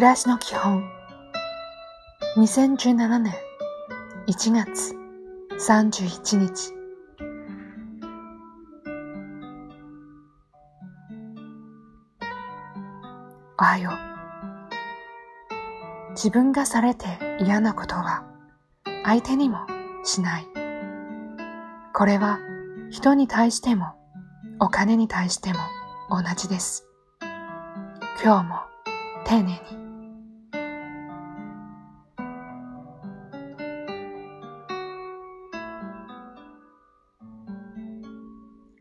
暮らしの基本。2017年1月31日。おはよう。自分がされて嫌なことは相手にもしない。これは人に対してもお金に対しても同じです。今日も丁寧に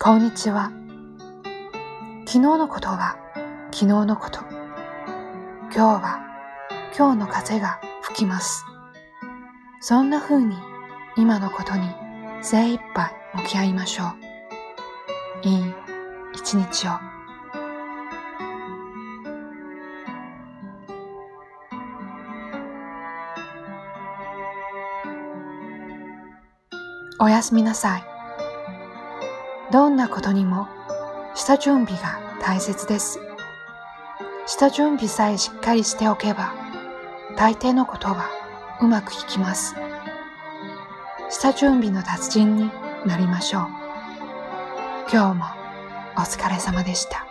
こんにちは。昨日のことは昨日のこと。今日は今日の風が吹きます。そんな風に今のことに精一杯向き合いましょう。いい一日を。おやすみなさい。どんなことにも下準備が大切です。下準備さえしっかりしておけば、大抵のことはうまくいきます。下準備の達人になりましょう。今日もお疲れ様でした。